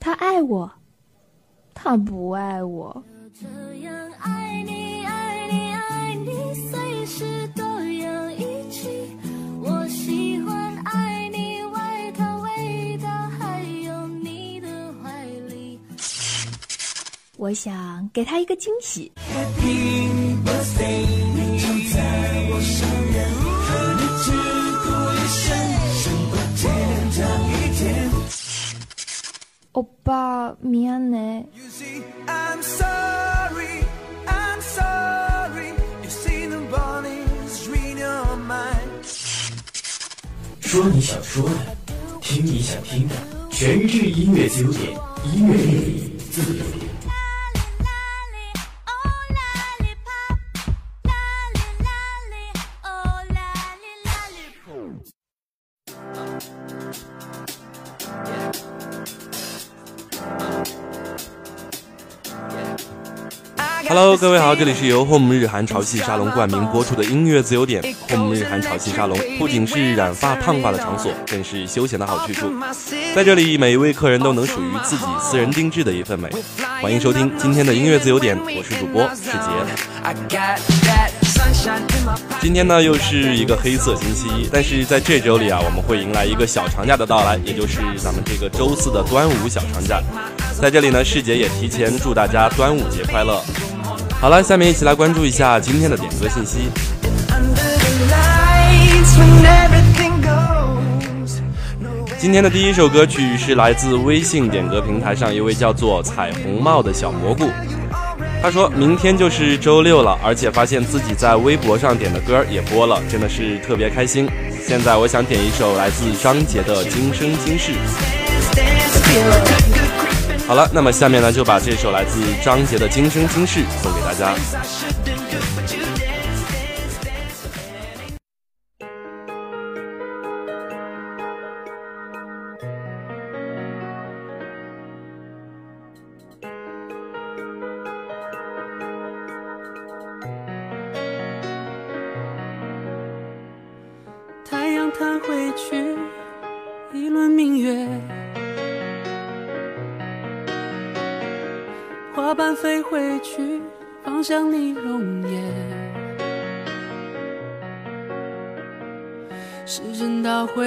他爱我，他不爱我。我想给他一个惊喜。欧巴，미안해。 I'm sorry, I'm sorry. You see the bodies read your mind. 说你想说的，听你想听的，全智音乐自由点，音乐魅力自由点。 Hello，各位好，这里是由 Home 日韩潮汐沙龙冠名播出的音乐自由点。Home 日韩潮汐沙龙不仅是染发烫发的场所，更是休闲的好去处。在这里，每一位客人都能属于自己私人定制的一份美。欢迎收听今天的音乐自由点，我是主播世杰。今天呢，又是一个黑色星期一，但是在这周里啊，我们会迎来一个小长假的到来，也就是咱们这个周四的端午小长假。在这里呢，世杰也提前祝大家端午节快乐。好了，下面一起来关注一下今天的点歌信息。今天的第一首歌曲是来自微信点歌平台上一位叫做彩虹帽的小蘑菇。他说明天就是周六了，而且发现自己在微博上点的歌也播了，真的是特别开心。现在我想点一首来自张杰的《今生今世》。好了，那么下面呢，就把这首来自张杰的《今生今世》送给大家。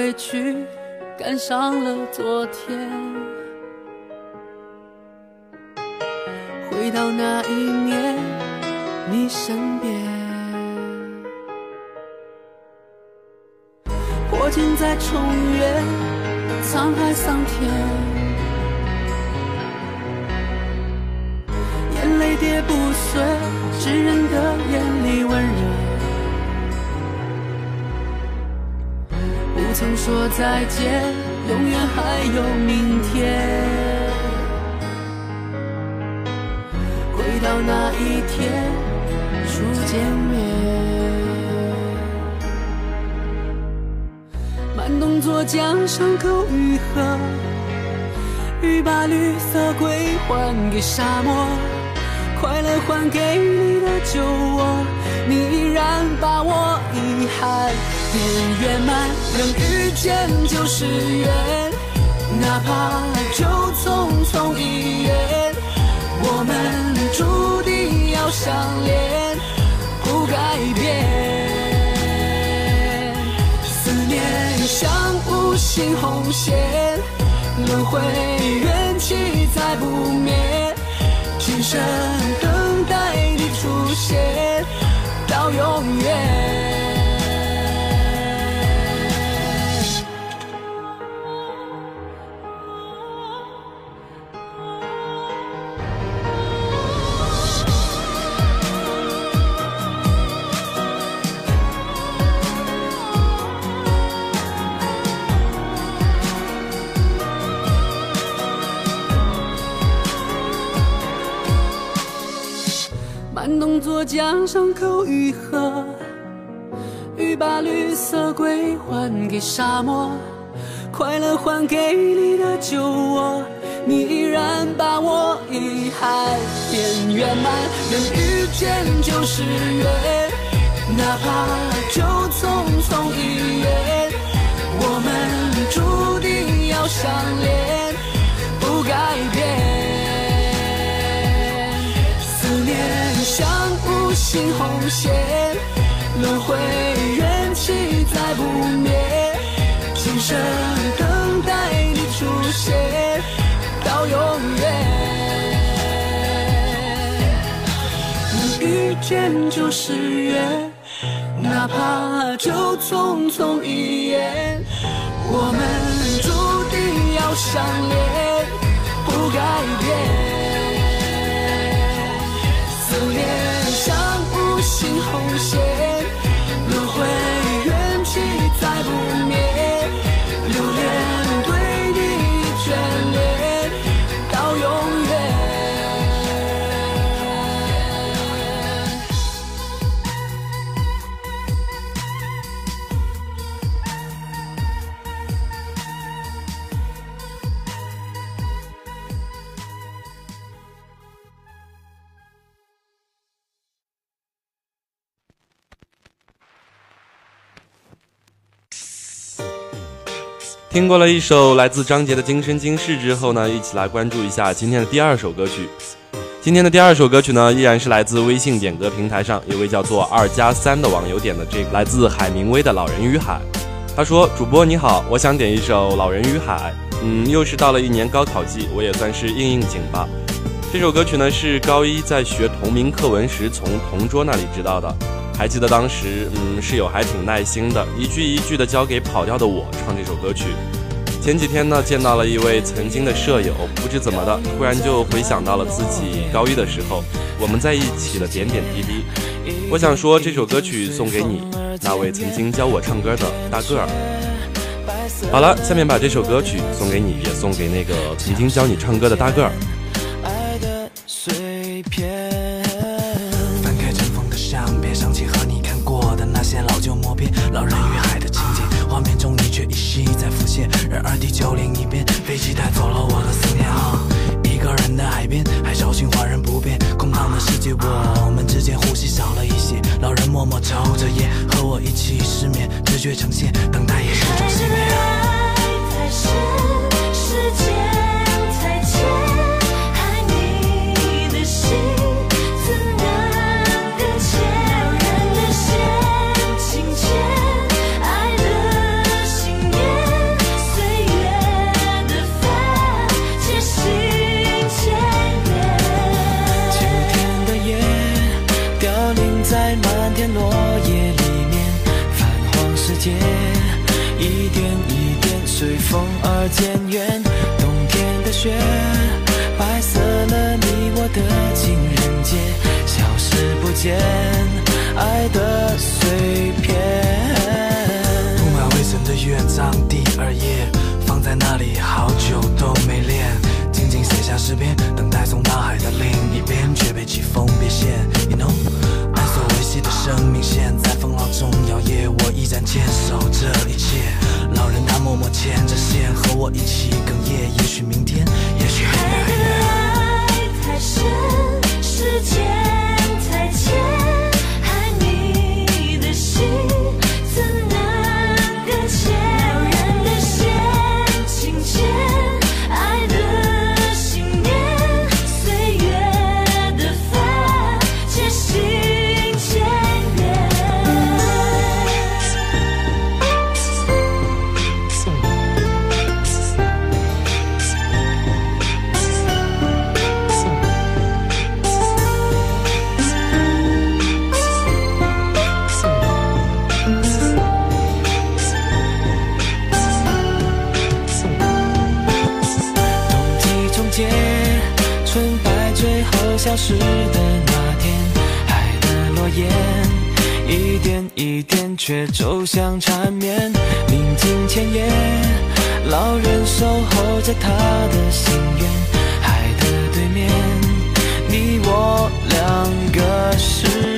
针倒回去，赶上了昨天。回到那一年，你身边。破镜再重圆沧海桑田。眼泪跌不碎，炙人的眼里温柔。曾说再见，永远还有明天。回到那一天，初见面。慢动作将伤口愈合，雨把绿色归还给沙漠。快乐还给你的酒窝，你依然把我遗憾变圆满，能遇见就是缘，哪怕就匆匆一眼，我们注定要相恋，不改变。思念像无形红线，轮回缘起再不灭。今生等待你出现，到永远。动作将伤口愈合，欲把绿色归还给沙漠，快乐还给你的酒窝，你依然把我遗憾变圆满。能遇见就是缘，哪怕就匆匆一眼，我们注定要相恋，无形红线，轮回缘起再不灭，今生等待你出现到永远。能遇见就是缘，哪怕就匆匆一眼，我们注定要相恋，不改变。思念心红线，轮回。听过了一首来自张杰的《今生今世》之后呢，一起来关注一下今天的第二首歌曲。今天的第二首歌曲呢，依然是来自微信点歌平台上一位叫做二加三的网友点的，这个来自海明威的《老人与海》。他说：“主播你好，我想点一首《老人与海》。嗯，又是到了一年高考季，我也算是应应景吧。这首歌曲呢，是高一在学同名课文时从同桌那里知道的。还记得当时，嗯，室友还挺耐心的，一句一句的教给跑调的我唱这首歌曲。前几天呢，见到了一位曾经的舍友，不知怎么的，突然就回想到了自己高一的时候，我们在一起的点点滴滴。我想说这首歌曲送给你，那位曾经教我唱歌的大个儿。好了，下面把这首歌曲送给你，也送给那个曾经教你唱歌的大个儿。我们之间呼吸少了一些。老人默默抽着烟，和我一起失眠，直觉呈现，等待也是种信念。爱。太深，时间消失的那天，海的落叶一点一点却走向缠绵。宁静前夜，老人守候着他的心愿。海的对面，你我两个世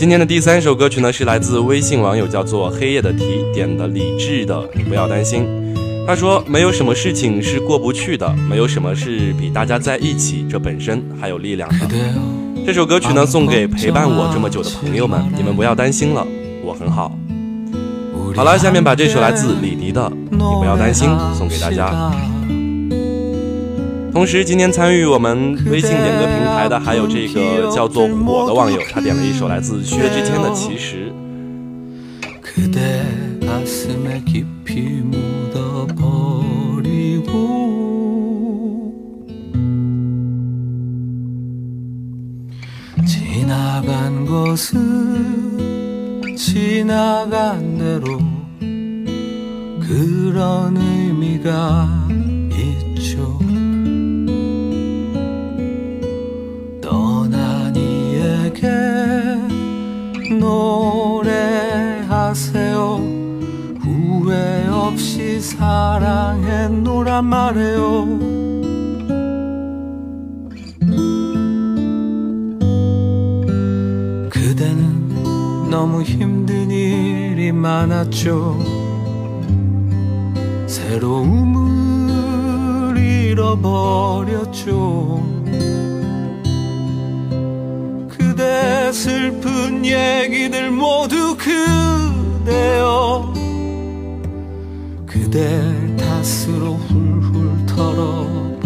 今天的第三首歌曲呢，是来自微信网友叫做黑夜的题点的李志的《你不要担心》。他说：“没有什么事情是过不去的，没有什么是比大家在一起这本身还有力量的。”这首歌曲呢，送给陪伴我这么久的朋友们，你们不要担心了，我很好。好了，下面把这首来自李迪的《你不要担心》送给大家。同时，今天参与我们微信点歌平台的还有这个叫做火的网友，他点了一首来自薛之谦的《其实》。 이에게 노래하세요. 후회 없이 사랑했노란 말해요. 그대는 너무 힘든 일이 많았죠. 새로움을 잃어버렸죠. 그대 슬픈 얘기들 모두 그대여. 그댈 탓으로 훌훌 털어버리고.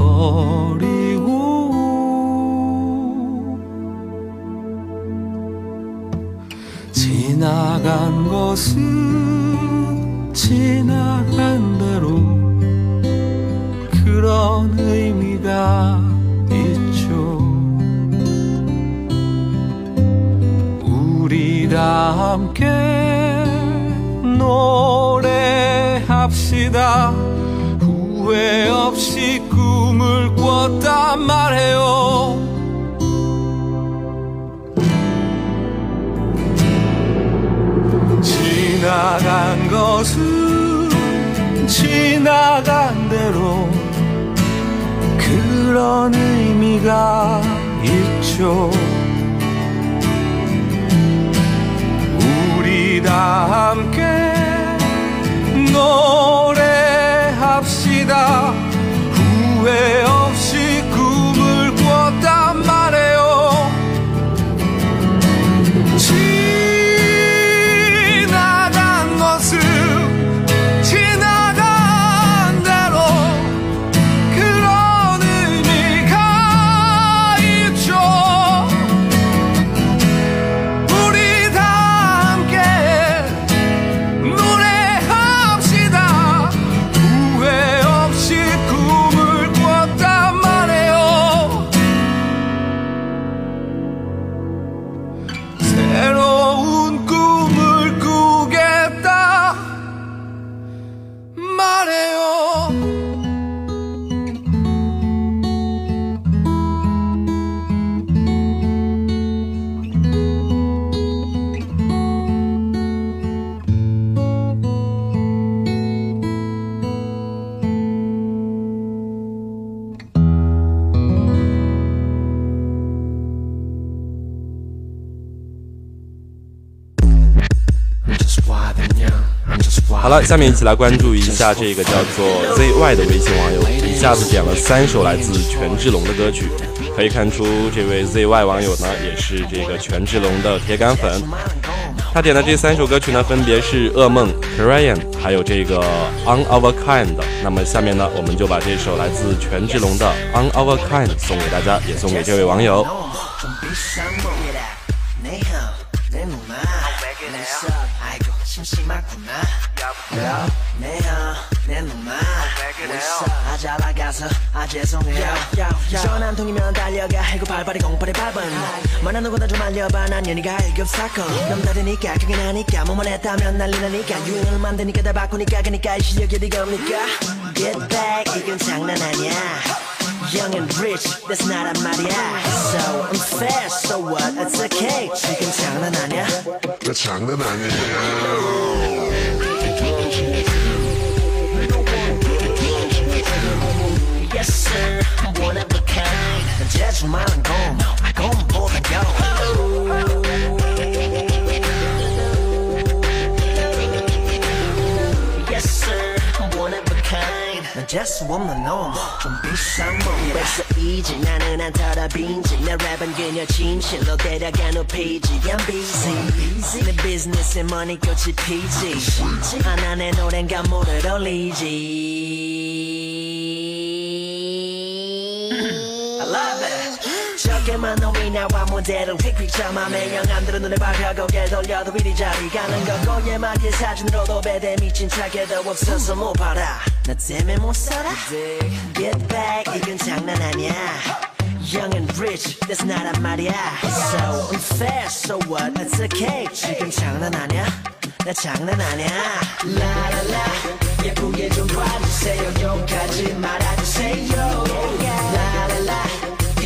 지나간 것은 지나간 대로 그런 의미가 우리 다 함께 노래합시다. 후회 없이 꿈을 꿨단 말해요. 지나간 것은 지나간 대로 그런 의미가 있죠. 다 함께 노래합시다. 후회 없이 꿈을 꿨단 말해요. 了，下面一起来关注一下这个叫做 ZY 的微信网友，一下子点了三首来自权志龙的歌曲。可以看出，这位 ZY 网友呢，也是这个权志龙的铁杆粉。他点的这三首歌曲呢，分别是《噩梦》、《Korean》，还有这个《On Our Kind》。那么下面呢，我们就把这首来自权志龙的《On Our Kind》送给大家，也送给这位网友。 잘 나가서 아 죄송해요. 전화 한 통이면 달려가. 해고 발발이 공발이 밟은. 만나는 거다 좀 알려봐. 난 연희가 1급 사건. 남다르니까 그게 나니까. 뭐만 했다면 난리 나니까. 유행을 만드니까 다 바꾸니까. 그니까 이 실력이 어디 겁니까? Get back. 이건 장난 아니야 Young and rich, that's not a 말이야 So I'm fast, so what? It's okay 지금 장난 아니야 나 장난 아니야. Yes sir, I'm one of a kind 재주 많은 곰, 곰보다 난 just wanna know 좀 비싼 몸에서 이지 나는 안 털어 빈지 내 랩은 그녀 진실로 데려간 후 페이지 I'm busy 내 비즈니스에 money 꽃이 피지 하나 내 노랜 가물을 올리지 적게만 놈이 나와 무대를 휙휙 참아 안들은 눈에 박혀 고개 돌려도 이리 저리 가는 거. 고예마게 사진으로도 배대 미친 척해도 없어서 못 봐라. 나 때문에 못 살아? Get back. 이건 장난 아니야. Young and rich, that's not a 말이야. So unfair, so what? It's okay 지금 장난 아니야? 나 장난 아니야. 라라라 예쁘게 좀 봐주세요. 욕하지 말아주세요. 라라라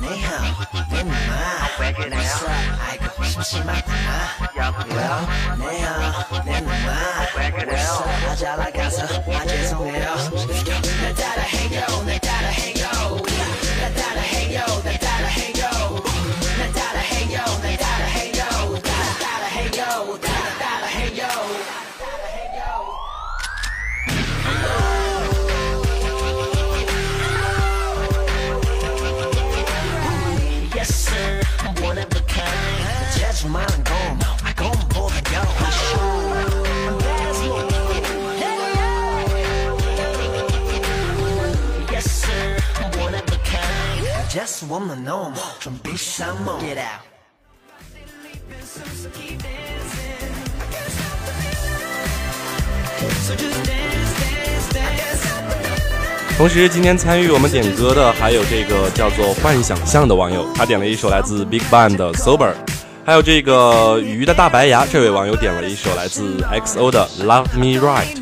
내형, 내 누나 왜 그래요? 아이고 심심하구나 여보요, 내형, 내 누나 왜 그래요? 아 잘나가서, 아 죄송해요 날 따라해요, 날 따라해요 날 따라해요, 날 따라해요 同时，今天参与我们点歌的还有这个叫做“幻想象”的网友，他点了一首来自 Big Bang 的《Sober》。还有这个鱼的大白牙，这位网友点了一首来自 XO 的《Love Me Right》。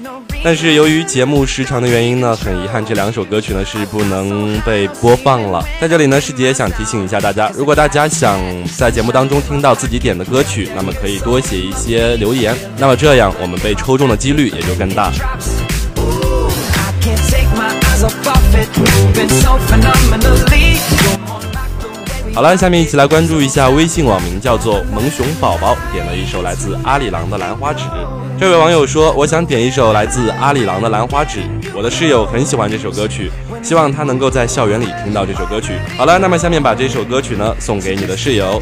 但是由于节目时长的原因呢，很遗憾这两首歌曲呢是不能被播放了。在这里呢，师姐想提醒一下大家，如果大家想在节目当中听到自己点的歌曲，那么可以多写一些留言，那么这样我们被抽中的几率也就更大。好了，下面一起来关注一下微信网名叫做萌熊宝宝点了一首来自阿里郎的《兰花指》。这位网友说：“我想点一首来自阿里郎的《兰花指》，我的室友很喜欢这首歌曲，希望他能够在校园里听到这首歌曲。”好了，那么下面把这首歌曲呢送给你的室友。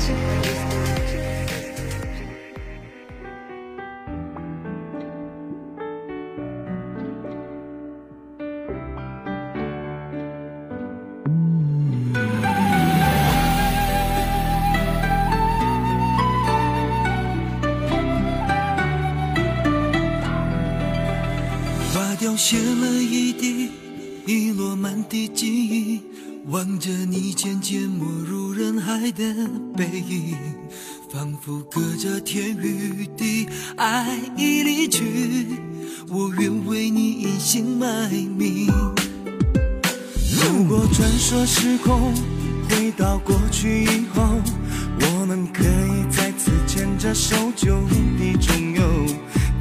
背影，仿佛隔着天与地，爱已离去，我愿为你隐姓埋名。如果穿梭时空，回到过去以后，我们可以再次牵着手就地重游。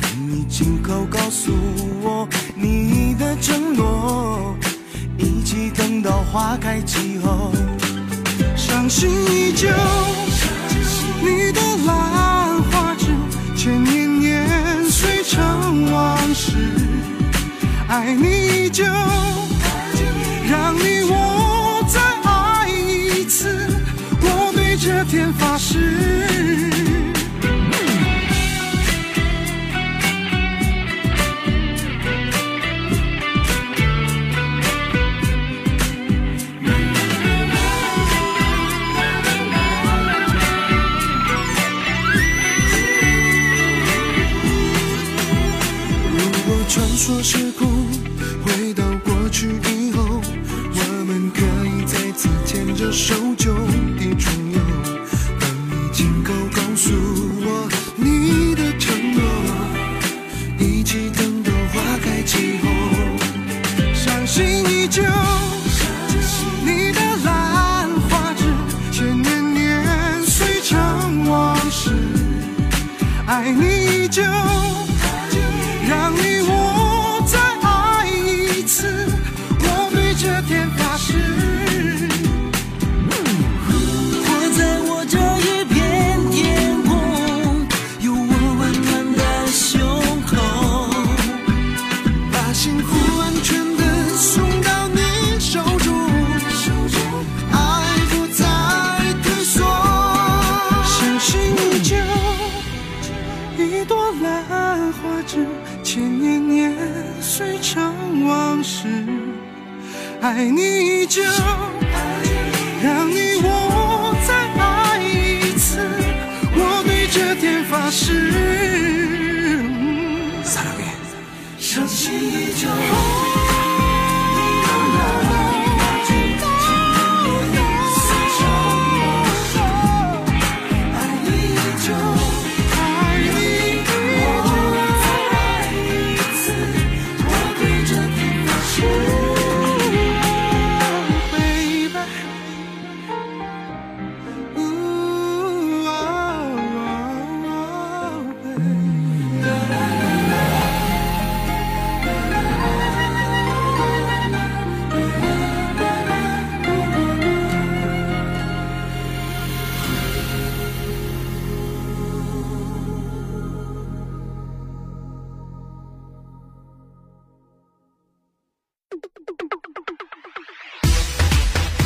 等你亲口告诉我你的承诺，一起等到花开季后。伤心依旧，你的兰花指，千年年岁成往事。爱你依旧，说是苦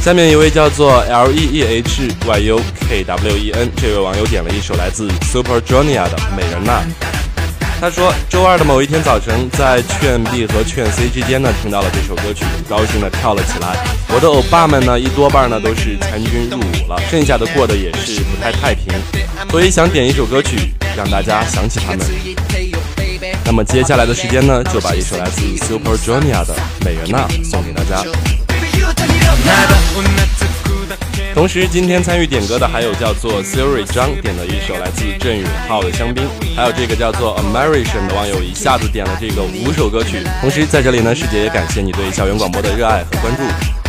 下面一位叫做 L E E H Y U K W E N 这位网友点了一首来自 Super Junior 的《美人呐》。他说，周二的某一天早晨，在劝 B 和劝 C 之间呢，听到了这首歌曲，高兴的跳了起来。我的欧巴们呢，一多半呢都是参军入伍了，剩下的过得也是不太太平，所以想点一首歌曲，让大家想起他们。那么接下来的时间呢，就把一首来自 Super Junior 的《美人呐》送给大家。同时，今天参与点歌的还有叫做 Siri 张点了一首来自郑允浩的《香槟》，还有这个叫做 American 的网友一下子点了这个五首歌曲。同时，在这里呢，师姐也感谢你对校园广播的热爱和关注。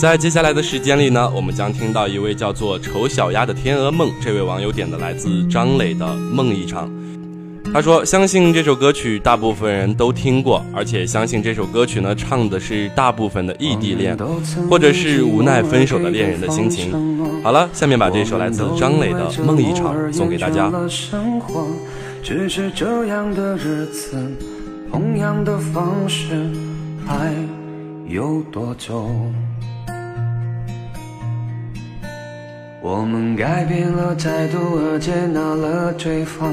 在接下来的时间里呢，我们将听到一位叫做“丑小鸭”的天鹅梦，这位网友点的来自张磊的《梦一场》。他说：“相信这首歌曲大部分人都听过，而且相信这首歌曲呢，唱的是大部分的异地恋，或者是无奈分手的恋人的心情。”好了，下面把这首来自张磊的《梦一场》送给大家。只是这样的日子，同样的方式，还有多久？我们改变了态度而接纳了对方，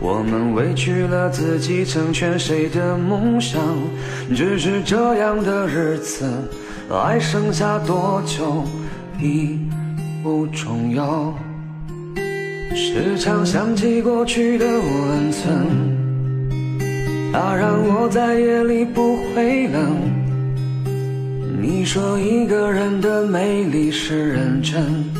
我们委屈了自己成全谁的梦想？只是这样的日子，还剩下多久已不重要。时常想起过去的温存，它让我在夜里不会冷。你说一个人的美丽是认真。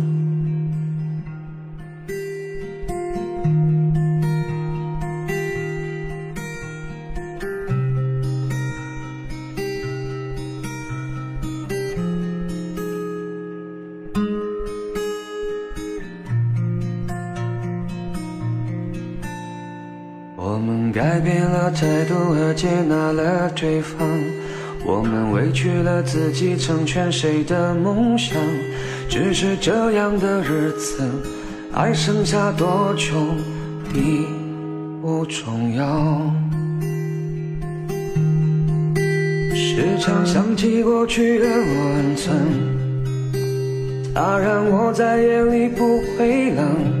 态度和接纳了对方，我们委屈了自己，成全谁的梦想？只是这样的日子，还剩下多久已不重要。时常想起过去的温存，它让我在夜里不会冷。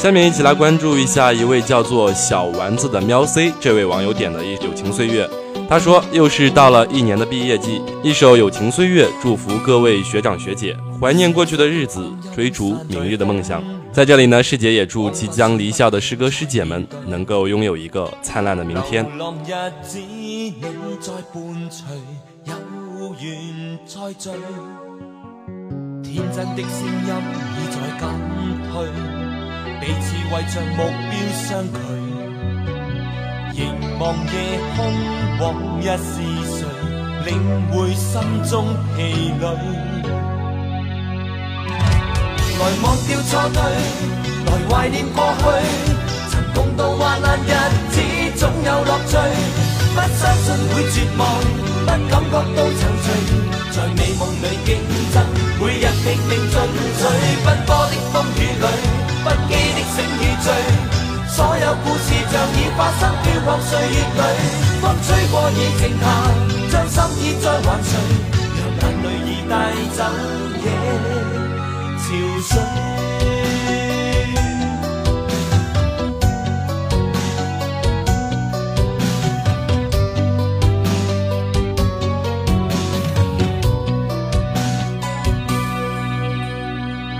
下面一起来关注一下一位叫做小丸子的喵 C 这位网友点的《一友情岁月》。他说：“又是到了一年的毕业季，一首《友情岁月》，祝福各位学长学姐，怀念过去的日子，追逐明日的梦想。在这里呢，师姐也祝即将离校的师哥师姐们能够拥有一个灿烂的明天。”天真的声音已在减退。彼此为着目标相距，凝望夜空，往日是谁领会心中疲累？来忘掉错对，来怀念过去，曾共度患难日子，总有乐趣。不相信会绝望，不感觉到踌躇，在美梦里竞争，每日拼命进取，奔波的风雨里。不羁的所有故事像已发生飘泊岁月里风吹过已静下将心意再还谁让眼泪已带走夜。潮水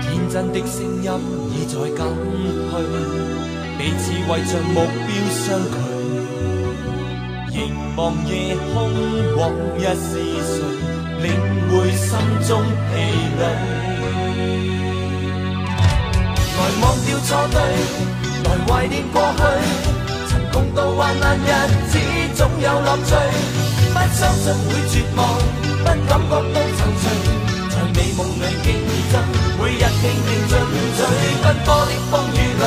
天真的声音已在高为着目标相距。凝望夜空，往日是谁领会心中疲累？来忘掉错对，来怀念过去。曾共度患难日子，总有乐趣。不相信会绝望，不感觉到惆怅，在美梦里竞争，每日拼命进取。奔波的风雨里，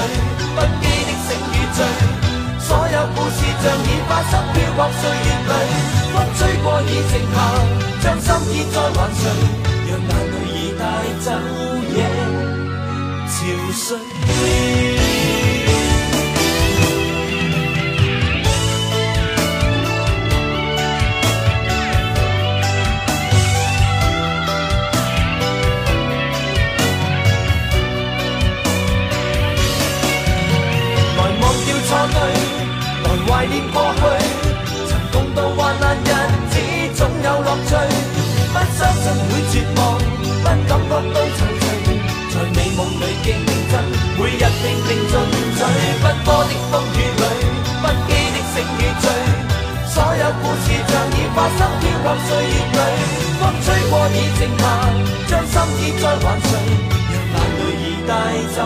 所有故事像已发生，飘泊岁月里，风吹过已静下，将心意再还谁？让眼泪已带走夜潮水。怀念过去。曾共度患难日子，总有乐趣。不相信会绝望，不感觉到惆怅。在美梦里竞争，每日拼命进取。奔波的风雨里，不羁的胜与醉。所有故事像已发生，飘泊岁月里。风吹过已静下，将心意再还谁？让眼泪已带走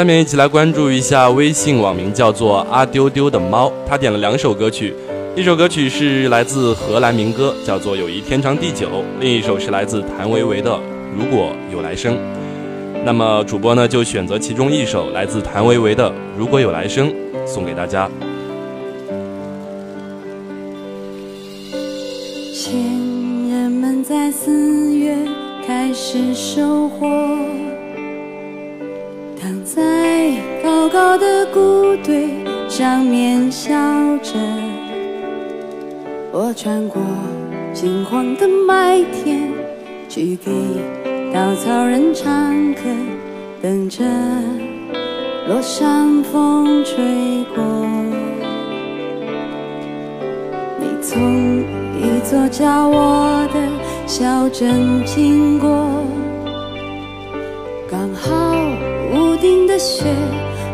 下面一起来关注一下微信网名叫做阿丢丢的猫，他点了两首歌曲，一首歌曲是来自荷兰民歌，叫做《友谊天长地久》，另一首是来自谭维维的《如果有来生》。那么主播呢就选择其中一首来自谭维维的《如果有来生》送给大家。前人们在四月开始收获，高高的谷堆上面笑着。我穿过金黄的麦田，去给稻草人唱歌，等着落山风吹过。你从一座叫我的小镇经过，刚好屋顶的雪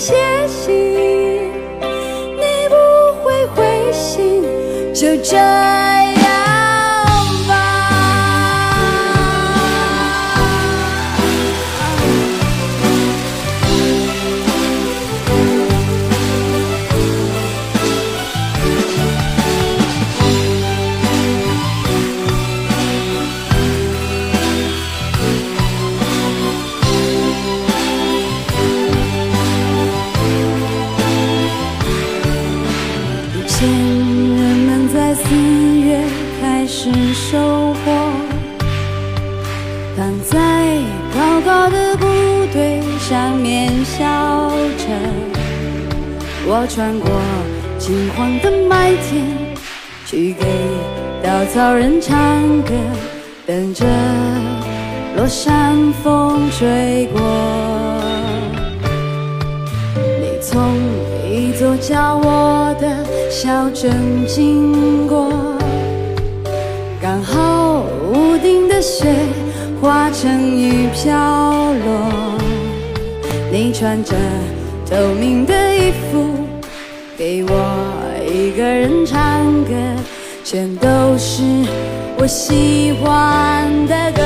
写信，你不会回信，就这穿过金黄的麦田，去给稻草人唱歌，等着落山风吹过。你从一座叫我的小镇经过，刚好屋顶的雪化成雨飘落。你穿着透明的衣服，个人唱歌全都是我喜欢的歌。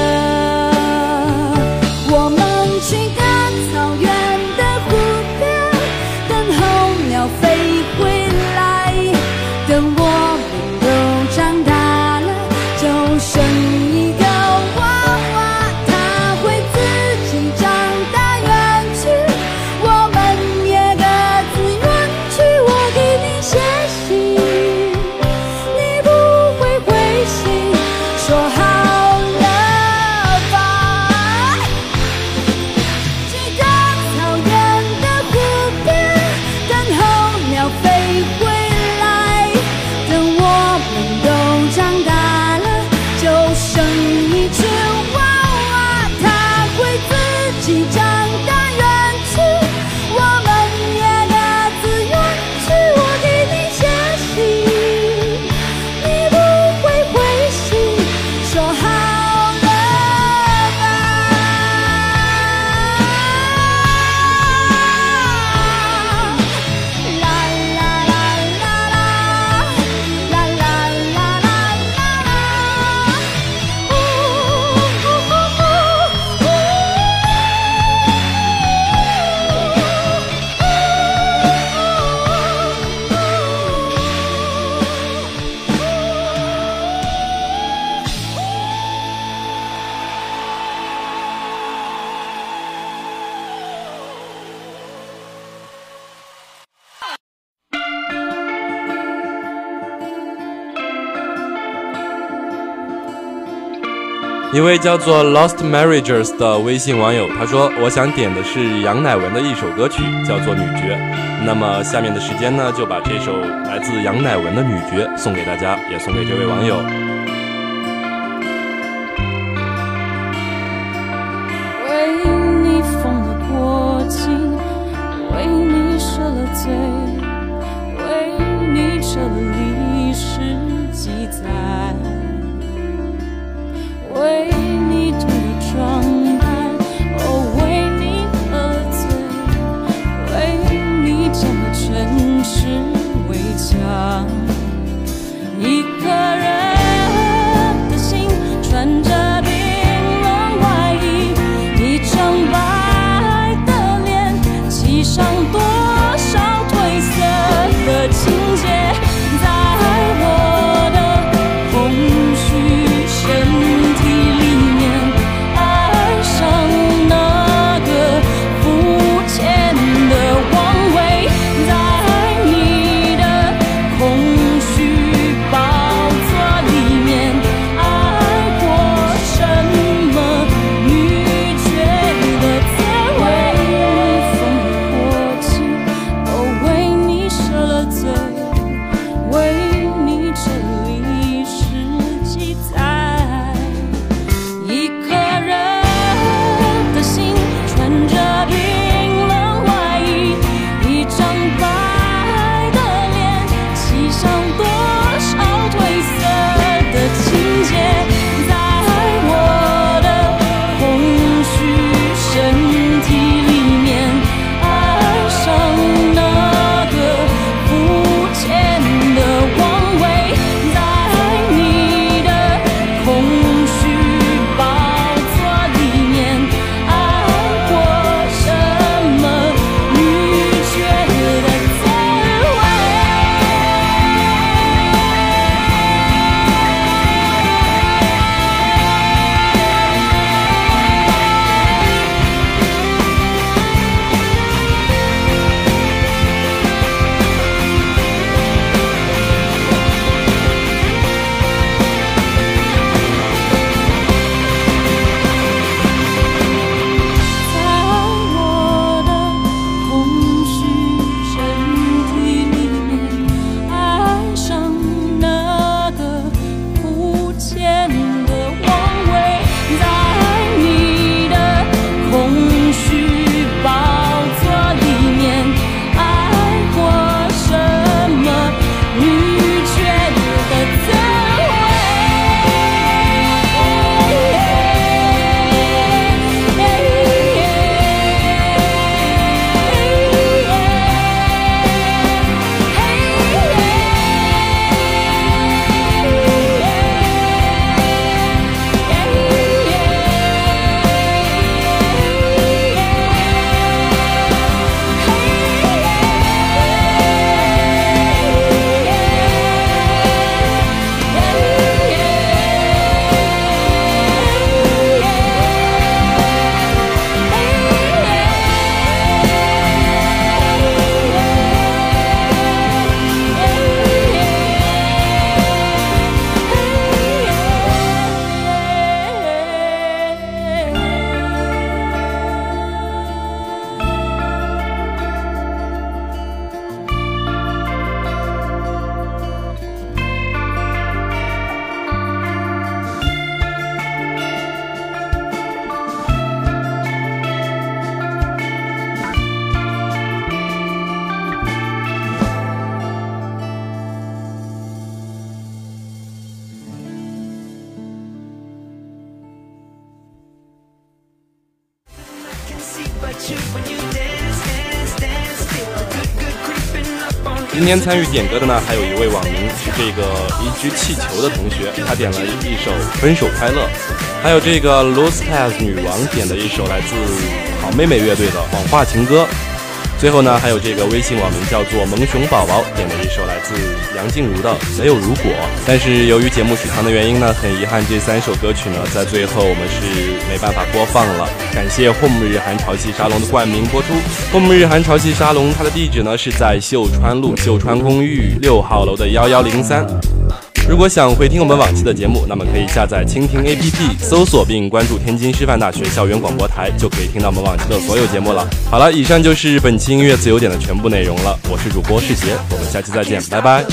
一位叫做 lost marriages 的微信网友他说我想点的是杨乃文的一首歌曲叫做女爵。那么下面的时间呢就把这首来自杨乃文的女爵送给大家也送给这位网友。今天参与点歌的呢，还有一位网名是这个一只气球的同学，他点了一首《分手快乐》，还有这个 Lostas 女王点的一首来自好妹妹乐队的《谎话情歌》。最后呢，还有这个微信网名叫做萌熊宝宝点的一首来自梁静茹的《没有如果》，但是由于节目时长的原因呢，很遗憾这三首歌曲呢，在最后我们是没办法播放了。感谢 Home 日韩潮汐沙龙的冠名播出。Home 日韩潮汐沙龙，它的地址呢是在秀川路秀川公寓六号楼的幺幺零三。如果想回听我们往期的节目那么可以下载蜻蜓 app 搜索并关注天津师范大学校园广播台就可以听到我们往期的所有节目了。好了以上就是本期音乐自由点的全部内容了我是主播世杰我们下期再见拜拜。